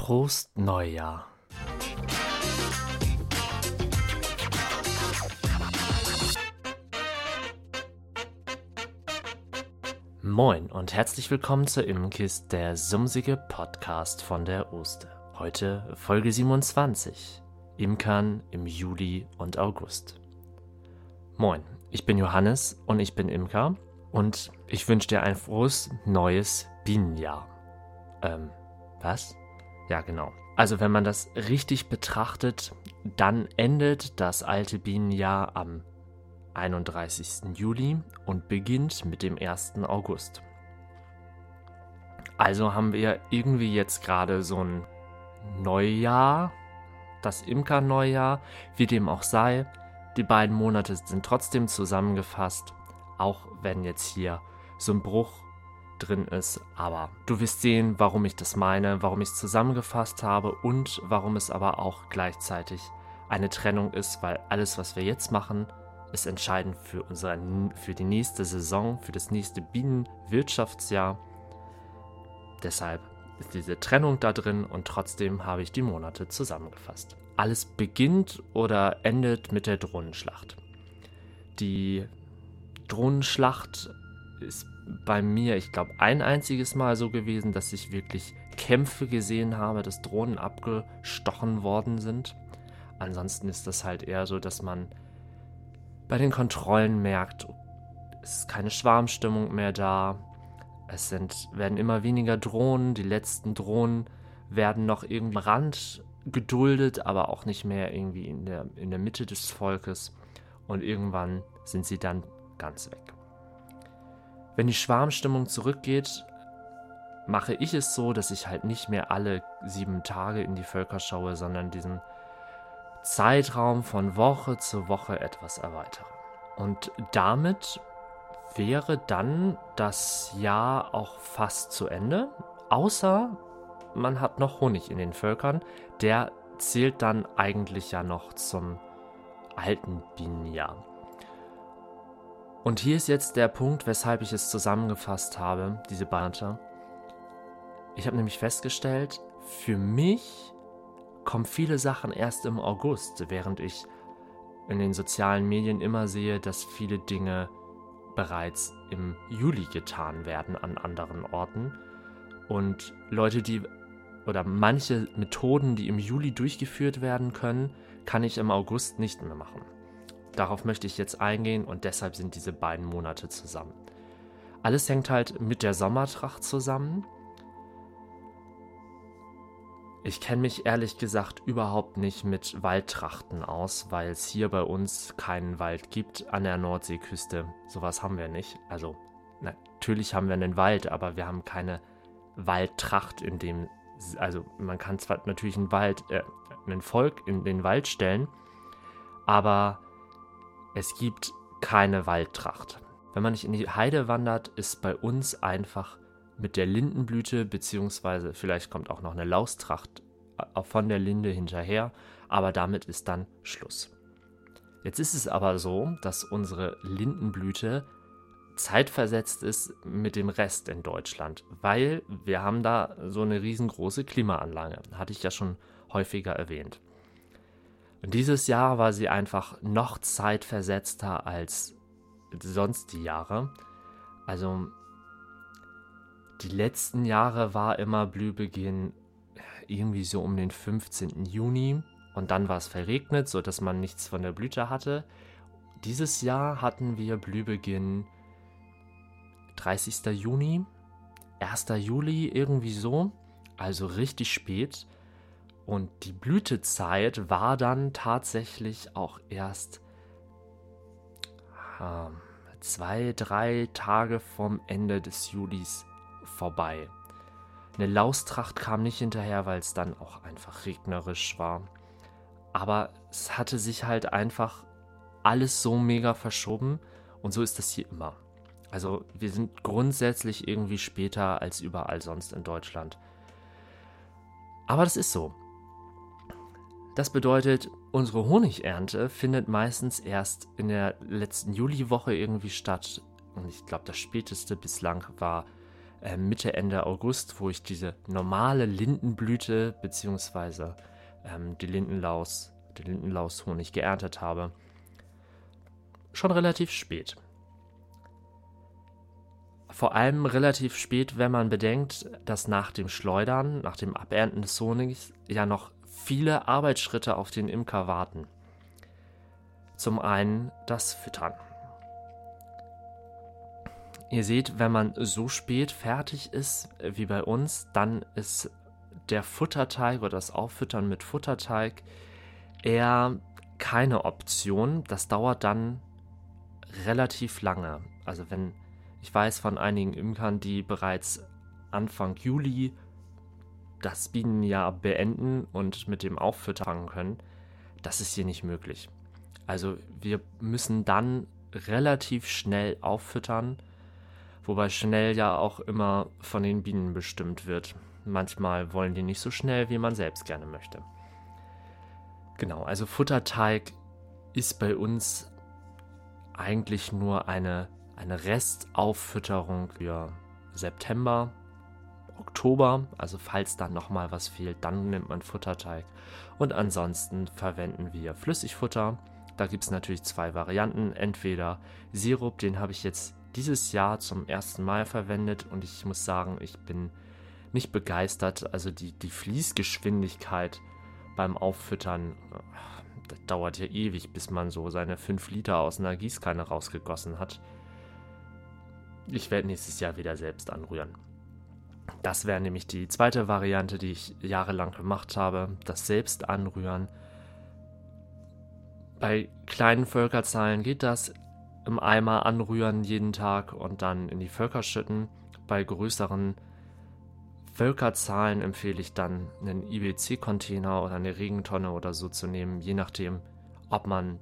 Prost Neujahr. Moin und herzlich willkommen zur Immenkist, der sumsige Podcast von der Oster. Heute Folge 27. Imkern im Juli und August. Moin, ich bin Johannes und ich bin Imker und ich wünsche dir ein frohes neues Bienenjahr. Ähm, was? Ja, genau. Also wenn man das richtig betrachtet, dann endet das alte Bienenjahr am 31. Juli und beginnt mit dem 1. August. Also haben wir irgendwie jetzt gerade so ein Neujahr, das Imker-Neujahr, wie dem auch sei. Die beiden Monate sind trotzdem zusammengefasst, auch wenn jetzt hier so ein Bruch drin ist. Aber du wirst sehen, warum ich das meine, warum ich es zusammengefasst habe und warum es aber auch gleichzeitig eine Trennung ist, weil alles, was wir jetzt machen, ist entscheidend für, unsere, für die nächste Saison, für das nächste Bienenwirtschaftsjahr. Deshalb ist diese Trennung da drin und trotzdem habe ich die Monate zusammengefasst. Alles beginnt oder endet mit der Drohnenschlacht. Die Drohnenschlacht ist bei mir, ich glaube, ein einziges Mal so gewesen, dass ich wirklich Kämpfe gesehen habe, dass Drohnen abgestochen worden sind. Ansonsten ist das halt eher so, dass man bei den Kontrollen merkt, es ist keine Schwarmstimmung mehr da. Es sind, werden immer weniger Drohnen. Die letzten Drohnen werden noch irgendwie am Rand geduldet, aber auch nicht mehr irgendwie in der, in der Mitte des Volkes. Und irgendwann sind sie dann ganz weg. Wenn die Schwarmstimmung zurückgeht, mache ich es so, dass ich halt nicht mehr alle sieben Tage in die Völker schaue, sondern diesen Zeitraum von Woche zu Woche etwas erweitere. Und damit wäre dann das Jahr auch fast zu Ende, außer man hat noch Honig in den Völkern. Der zählt dann eigentlich ja noch zum alten Bienenjahr. Und hier ist jetzt der Punkt, weshalb ich es zusammengefasst habe, diese Barte. Ich habe nämlich festgestellt, für mich kommen viele Sachen erst im August, während ich in den sozialen Medien immer sehe, dass viele Dinge bereits im Juli getan werden an anderen Orten. Und Leute, die oder manche Methoden, die im Juli durchgeführt werden können, kann ich im August nicht mehr machen. Darauf möchte ich jetzt eingehen und deshalb sind diese beiden Monate zusammen. Alles hängt halt mit der Sommertracht zusammen. Ich kenne mich ehrlich gesagt überhaupt nicht mit Waldtrachten aus, weil es hier bei uns keinen Wald gibt an der Nordseeküste. Sowas haben wir nicht. Also natürlich haben wir einen Wald, aber wir haben keine Waldtracht in dem. Also man kann zwar natürlich einen Wald, äh, ein Volk in den Wald stellen, aber es gibt keine Waldtracht. Wenn man nicht in die Heide wandert, ist bei uns einfach mit der Lindenblüte, beziehungsweise vielleicht kommt auch noch eine Laustracht äh, von der Linde hinterher, aber damit ist dann Schluss. Jetzt ist es aber so, dass unsere Lindenblüte zeitversetzt ist mit dem Rest in Deutschland, weil wir haben da so eine riesengroße Klimaanlage, hatte ich ja schon häufiger erwähnt. Und dieses Jahr war sie einfach noch zeitversetzter als sonst die Jahre. Also die letzten Jahre war immer Blühbeginn irgendwie so um den 15. Juni und dann war es verregnet, sodass man nichts von der Blüte hatte. Dieses Jahr hatten wir Blühbeginn 30. Juni, 1. Juli, irgendwie so, also richtig spät. Und die Blütezeit war dann tatsächlich auch erst äh, zwei, drei Tage vom Ende des Julis vorbei. Eine Laustracht kam nicht hinterher, weil es dann auch einfach regnerisch war. Aber es hatte sich halt einfach alles so mega verschoben und so ist das hier immer. Also wir sind grundsätzlich irgendwie später als überall sonst in Deutschland. Aber das ist so. Das bedeutet, unsere Honigernte findet meistens erst in der letzten Juliwoche irgendwie statt. Und ich glaube, das späteste bislang war äh, Mitte, Ende August, wo ich diese normale Lindenblüte bzw. Ähm, die Lindenlaus, den Lindenlaushonig geerntet habe. Schon relativ spät. Vor allem relativ spät, wenn man bedenkt, dass nach dem Schleudern, nach dem Abernten des Honigs ja noch viele Arbeitsschritte auf den Imker warten. Zum einen das Füttern. Ihr seht, wenn man so spät fertig ist wie bei uns, dann ist der Futterteig oder das Auffüttern mit Futterteig eher keine Option. Das dauert dann relativ lange. Also wenn ich weiß von einigen Imkern, die bereits Anfang Juli das Bienenjahr beenden und mit dem Auffüttern fangen können, das ist hier nicht möglich. Also wir müssen dann relativ schnell auffüttern, wobei schnell ja auch immer von den Bienen bestimmt wird. Manchmal wollen die nicht so schnell, wie man selbst gerne möchte. Genau, also Futterteig ist bei uns eigentlich nur eine, eine Restauffütterung für September, Oktober. Also falls dann nochmal was fehlt, dann nimmt man Futterteig. Und ansonsten verwenden wir Flüssigfutter. Da gibt es natürlich zwei Varianten. Entweder Sirup, den habe ich jetzt dieses Jahr zum ersten Mal verwendet und ich muss sagen, ich bin nicht begeistert. Also die, die Fließgeschwindigkeit beim Auffüttern, das dauert ja ewig, bis man so seine 5 Liter aus einer Gießkanne rausgegossen hat. Ich werde nächstes Jahr wieder selbst anrühren. Das wäre nämlich die zweite Variante, die ich jahrelang gemacht habe, das Selbst anrühren. Bei kleinen Völkerzahlen geht das im Eimer anrühren jeden Tag und dann in die Völker schütten. Bei größeren Völkerzahlen empfehle ich dann einen IBC-Container oder eine Regentonne oder so zu nehmen, je nachdem, ob man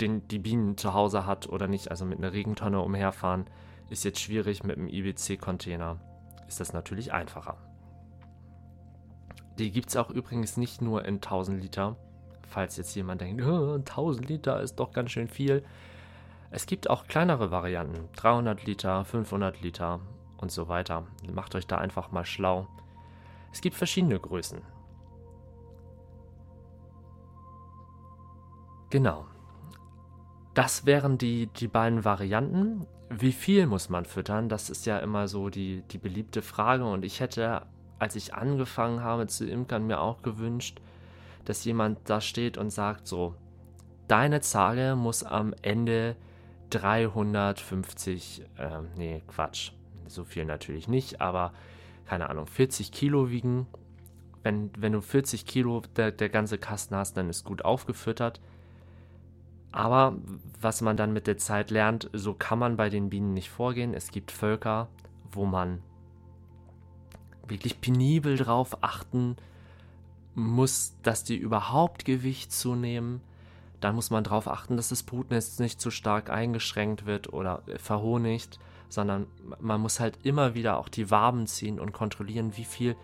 den, die Bienen zu Hause hat oder nicht. Also mit einer Regentonne umherfahren ist jetzt schwierig, mit einem IBC-Container ist das natürlich einfacher. Die gibt es auch übrigens nicht nur in 1000 Liter, falls jetzt jemand denkt, oh, 1000 Liter ist doch ganz schön viel. Es gibt auch kleinere Varianten, 300 Liter, 500 Liter und so weiter. Macht euch da einfach mal schlau. Es gibt verschiedene Größen. Genau. Das wären die, die beiden Varianten. Wie viel muss man füttern? Das ist ja immer so die, die beliebte Frage. Und ich hätte, als ich angefangen habe zu imkern, mir auch gewünscht, dass jemand da steht und sagt so, deine Zahl muss am Ende 350, äh, nee, Quatsch, so viel natürlich nicht, aber keine Ahnung, 40 Kilo wiegen. Wenn, wenn du 40 Kilo der, der ganze Kasten hast, dann ist gut aufgefüttert. Aber was man dann mit der Zeit lernt, so kann man bei den Bienen nicht vorgehen. Es gibt Völker, wo man wirklich penibel drauf achten muss, dass die überhaupt Gewicht zunehmen. Dann muss man darauf achten, dass das Brutnest nicht zu stark eingeschränkt wird oder verhonigt sondern man muss halt immer wieder auch die Waben ziehen und kontrollieren, wie viel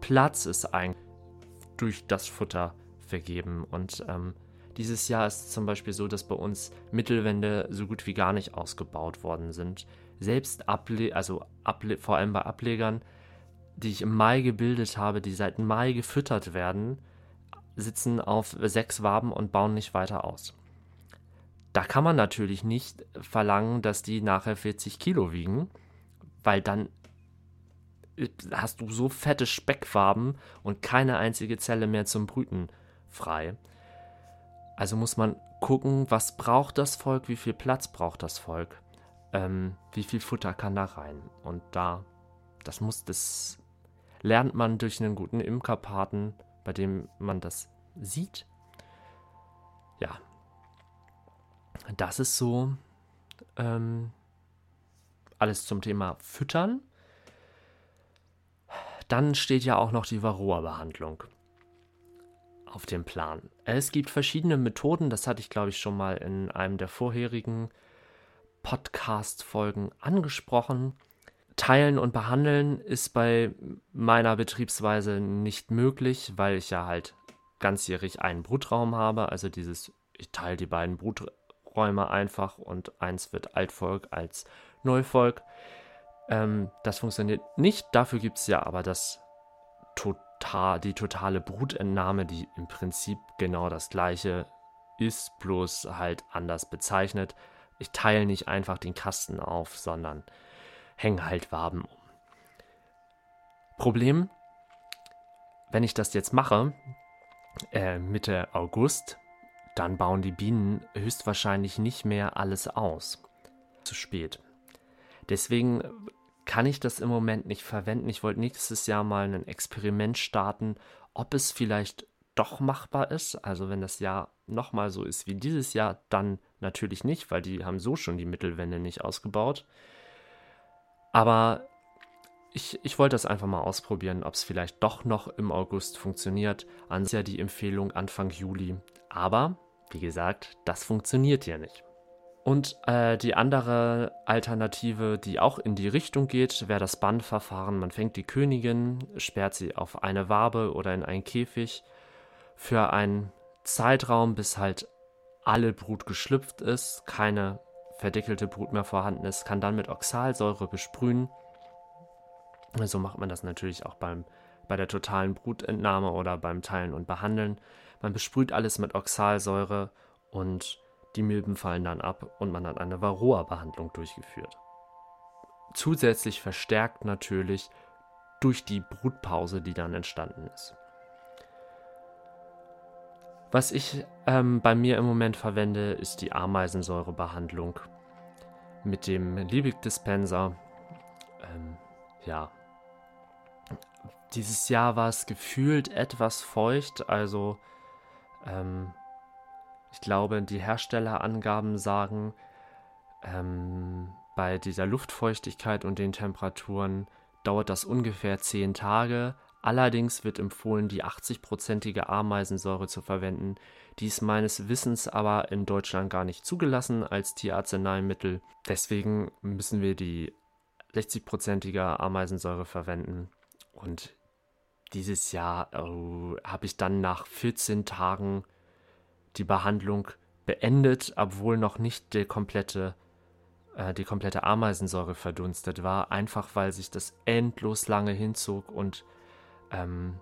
Platz ist eigentlich durch das Futter vergeben. Und ähm, dieses Jahr ist zum Beispiel so, dass bei uns Mittelwände so gut wie gar nicht ausgebaut worden sind. Selbst Able also Able vor allem bei Ablegern, die ich im Mai gebildet habe, die seit Mai gefüttert werden, sitzen auf sechs Waben und bauen nicht weiter aus. Da kann man natürlich nicht verlangen, dass die nachher 40 Kilo wiegen, weil dann hast du so fette Speckfarben und keine einzige Zelle mehr zum Brüten frei. Also muss man gucken, was braucht das Volk, wie viel Platz braucht das Volk, ähm, wie viel Futter kann da rein. Und da, das muss, das lernt man durch einen guten Imkerpaten, bei dem man das sieht. Ja, das ist so ähm, alles zum Thema Füttern. Dann steht ja auch noch die Varroa-Behandlung auf dem Plan. Es gibt verschiedene Methoden, das hatte ich glaube ich schon mal in einem der vorherigen Podcast-Folgen angesprochen. Teilen und behandeln ist bei meiner Betriebsweise nicht möglich, weil ich ja halt ganzjährig einen Brutraum habe. Also dieses, ich teile die beiden Brut Räume einfach und eins wird Altvolk als Neuvolk. Ähm, das funktioniert nicht. Dafür gibt es ja aber das die totale Brutentnahme, die im Prinzip genau das gleiche ist, bloß halt anders bezeichnet. Ich teile nicht einfach den Kasten auf, sondern hänge halt Waben um. Problem, wenn ich das jetzt mache, äh, Mitte August, dann bauen die Bienen höchstwahrscheinlich nicht mehr alles aus. Zu spät. Deswegen kann ich das im Moment nicht verwenden. Ich wollte nächstes Jahr mal ein Experiment starten, ob es vielleicht doch machbar ist. Also wenn das Jahr nochmal so ist wie dieses Jahr, dann natürlich nicht, weil die haben so schon die Mittelwände nicht ausgebaut. Aber ich, ich wollte das einfach mal ausprobieren, ob es vielleicht doch noch im August funktioniert. An ja die Empfehlung Anfang Juli. Aber, wie gesagt, das funktioniert ja nicht. Und äh, die andere Alternative, die auch in die Richtung geht, wäre das Bannverfahren. Man fängt die Königin, sperrt sie auf eine Wabe oder in einen Käfig für einen Zeitraum, bis halt alle Brut geschlüpft ist, keine verdeckelte Brut mehr vorhanden ist, kann dann mit Oxalsäure besprühen. So macht man das natürlich auch beim, bei der totalen Brutentnahme oder beim Teilen und Behandeln. Man besprüht alles mit Oxalsäure und die Milben fallen dann ab und man hat eine Varroa-Behandlung durchgeführt. Zusätzlich verstärkt natürlich durch die Brutpause, die dann entstanden ist. Was ich ähm, bei mir im Moment verwende, ist die Ameisensäurebehandlung mit dem Liebig-Dispenser. Ähm, ja, dieses Jahr war es gefühlt etwas feucht, also ähm, ich glaube, die Herstellerangaben sagen, ähm, bei dieser Luftfeuchtigkeit und den Temperaturen dauert das ungefähr 10 Tage. Allerdings wird empfohlen, die 80-prozentige Ameisensäure zu verwenden. Die ist meines Wissens aber in Deutschland gar nicht zugelassen als Tierarzneimittel. Deswegen müssen wir die 60-prozentige Ameisensäure verwenden. Und dieses Jahr oh, habe ich dann nach 14 Tagen die Behandlung beendet, obwohl noch nicht die komplette, äh, die komplette Ameisensäure verdunstet war, einfach weil sich das endlos lange hinzog und ähm,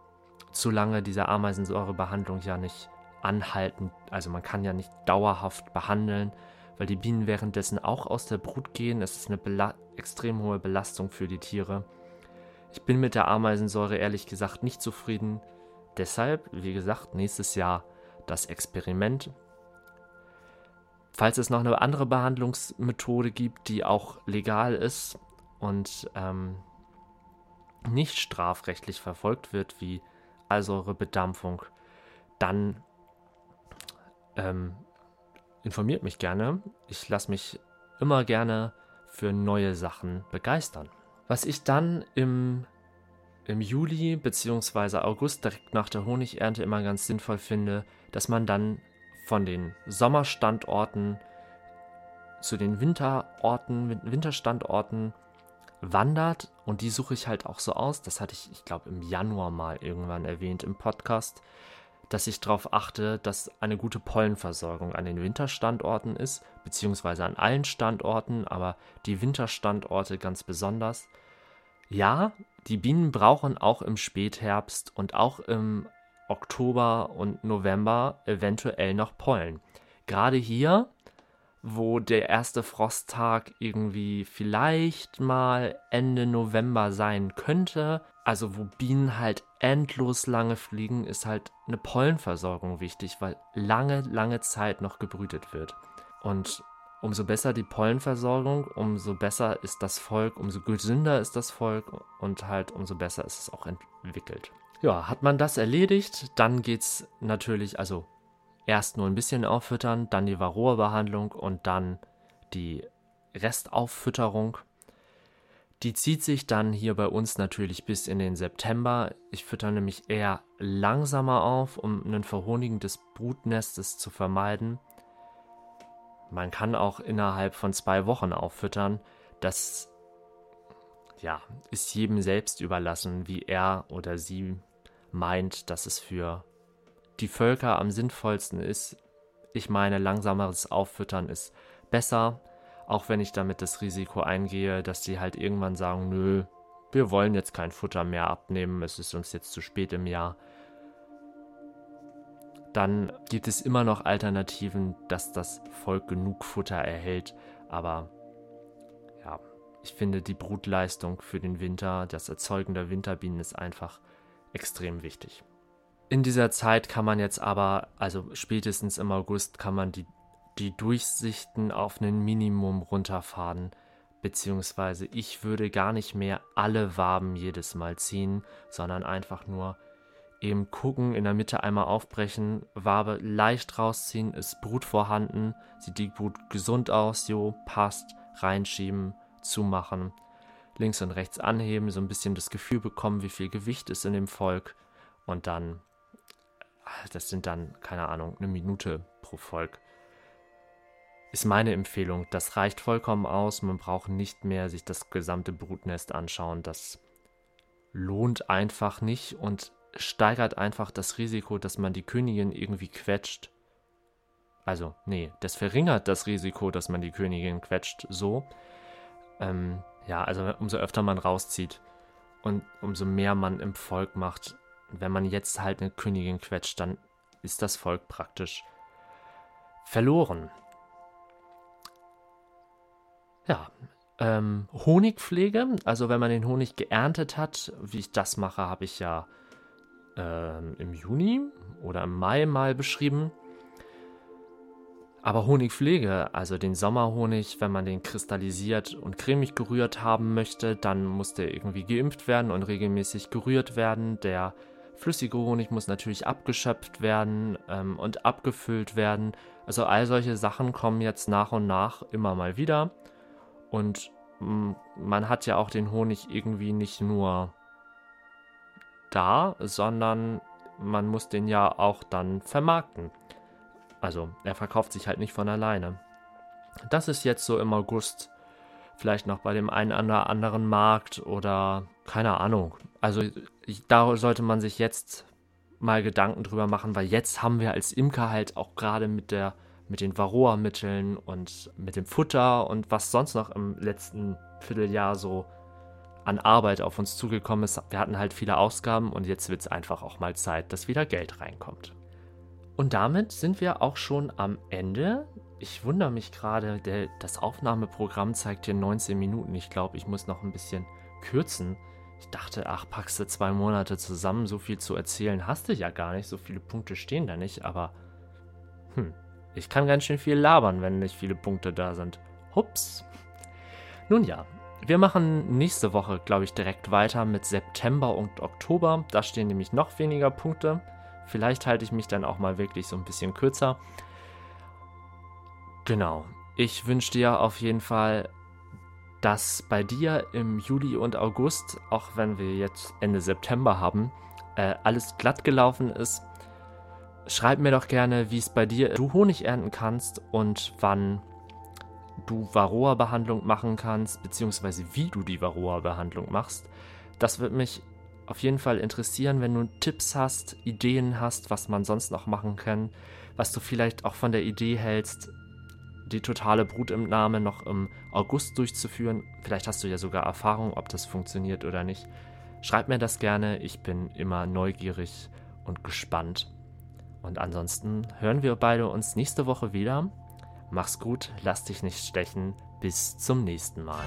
zu lange diese Ameisensäurebehandlung ja nicht anhalten, also man kann ja nicht dauerhaft behandeln, weil die Bienen währenddessen auch aus der Brut gehen. Es ist eine Bela extrem hohe Belastung für die Tiere. Ich bin mit der Ameisensäure ehrlich gesagt nicht zufrieden. Deshalb, wie gesagt, nächstes Jahr das Experiment. Falls es noch eine andere Behandlungsmethode gibt, die auch legal ist und ähm, nicht strafrechtlich verfolgt wird, wie Allsäurebedampfung, dann ähm, informiert mich gerne. Ich lasse mich immer gerne für neue Sachen begeistern. Was ich dann im im Juli bzw. August, direkt nach der Honigernte, immer ganz sinnvoll finde, dass man dann von den Sommerstandorten zu den Winterorten, Winterstandorten wandert und die suche ich halt auch so aus. Das hatte ich, ich glaube, im Januar mal irgendwann erwähnt im Podcast, dass ich darauf achte, dass eine gute Pollenversorgung an den Winterstandorten ist, beziehungsweise an allen Standorten, aber die Winterstandorte ganz besonders. Ja, die Bienen brauchen auch im Spätherbst und auch im Oktober und November eventuell noch Pollen. Gerade hier, wo der erste Frosttag irgendwie vielleicht mal Ende November sein könnte, also wo Bienen halt endlos lange fliegen, ist halt eine Pollenversorgung wichtig, weil lange, lange Zeit noch gebrütet wird. Und umso besser die Pollenversorgung, umso besser ist das Volk, umso gesünder ist das Volk und halt umso besser ist es auch entwickelt. Ja, hat man das erledigt, dann geht es natürlich, also erst nur ein bisschen auffüttern, dann die Varroa-Behandlung und dann die Restauffütterung. Die zieht sich dann hier bei uns natürlich bis in den September. Ich fütter nämlich eher langsamer auf, um ein Verhonigen des Brutnestes zu vermeiden. Man kann auch innerhalb von zwei Wochen auffüttern. Das ja, ist jedem selbst überlassen, wie er oder sie meint, dass es für die Völker am sinnvollsten ist. Ich meine, langsameres Auffüttern ist besser. Auch wenn ich damit das Risiko eingehe, dass die halt irgendwann sagen, nö, wir wollen jetzt kein Futter mehr abnehmen, es ist uns jetzt zu spät im Jahr. Dann gibt es immer noch Alternativen, dass das Volk genug Futter erhält. Aber ja, ich finde die Brutleistung für den Winter, das Erzeugen der Winterbienen ist einfach extrem wichtig. In dieser Zeit kann man jetzt aber, also spätestens im August, kann man die, die Durchsichten auf ein Minimum runterfahren. Beziehungsweise ich würde gar nicht mehr alle Waben jedes Mal ziehen, sondern einfach nur eben gucken, in der Mitte einmal aufbrechen, Wabe leicht rausziehen, ist Brut vorhanden, sieht die Brut gesund aus, jo, passt, reinschieben, zumachen, links und rechts anheben, so ein bisschen das Gefühl bekommen, wie viel Gewicht ist in dem Volk und dann, das sind dann, keine Ahnung, eine Minute pro Volk. Ist meine Empfehlung. Das reicht vollkommen aus. Man braucht nicht mehr sich das gesamte Brutnest anschauen. Das lohnt einfach nicht und steigert einfach das Risiko, dass man die Königin irgendwie quetscht. Also, nee, das verringert das Risiko, dass man die Königin quetscht, so. Ähm, ja, also umso öfter man rauszieht und umso mehr man im Volk macht, wenn man jetzt halt eine Königin quetscht, dann ist das Volk praktisch verloren. Ja, ähm, Honigpflege, also wenn man den Honig geerntet hat, wie ich das mache, habe ich ja ähm, im Juni oder im Mai mal beschrieben. Aber Honigpflege, also den Sommerhonig, wenn man den kristallisiert und cremig gerührt haben möchte, dann muss der irgendwie geimpft werden und regelmäßig gerührt werden. Der flüssige Honig muss natürlich abgeschöpft werden ähm, und abgefüllt werden. Also all solche Sachen kommen jetzt nach und nach immer mal wieder. Und mm, man hat ja auch den Honig irgendwie nicht nur da, sondern man muss den ja auch dann vermarkten. Also er verkauft sich halt nicht von alleine. Das ist jetzt so im August vielleicht noch bei dem einen oder anderen Markt oder keine Ahnung. Also da sollte man sich jetzt mal Gedanken drüber machen, weil jetzt haben wir als Imker halt auch gerade mit der mit den Varroa-Mitteln und mit dem Futter und was sonst noch im letzten Vierteljahr so an Arbeit auf uns zugekommen ist. Wir hatten halt viele Ausgaben und jetzt wird es einfach auch mal Zeit, dass wieder Geld reinkommt. Und damit sind wir auch schon am Ende. Ich wundere mich gerade, das Aufnahmeprogramm zeigt hier 19 Minuten. Ich glaube, ich muss noch ein bisschen kürzen. Ich dachte, ach, packst du zwei Monate zusammen, so viel zu erzählen hast du ja gar nicht, so viele Punkte stehen da nicht, aber hm, ich kann ganz schön viel labern, wenn nicht viele Punkte da sind. Hups. Nun ja, wir machen nächste Woche, glaube ich, direkt weiter mit September und Oktober. Da stehen nämlich noch weniger Punkte. Vielleicht halte ich mich dann auch mal wirklich so ein bisschen kürzer. Genau. Ich wünsche dir auf jeden Fall, dass bei dir im Juli und August, auch wenn wir jetzt Ende September haben, äh, alles glatt gelaufen ist. Schreib mir doch gerne, wie es bei dir du Honig ernten kannst und wann du Varroa-Behandlung machen kannst, beziehungsweise wie du die Varroa-Behandlung machst. Das wird mich auf jeden Fall interessieren, wenn du Tipps hast, Ideen hast, was man sonst noch machen kann, was du vielleicht auch von der Idee hältst, die totale Brutentnahme noch im August durchzuführen. Vielleicht hast du ja sogar Erfahrung, ob das funktioniert oder nicht. Schreib mir das gerne, ich bin immer neugierig und gespannt. Und ansonsten hören wir beide uns nächste Woche wieder. Mach's gut, lass dich nicht stechen. Bis zum nächsten Mal.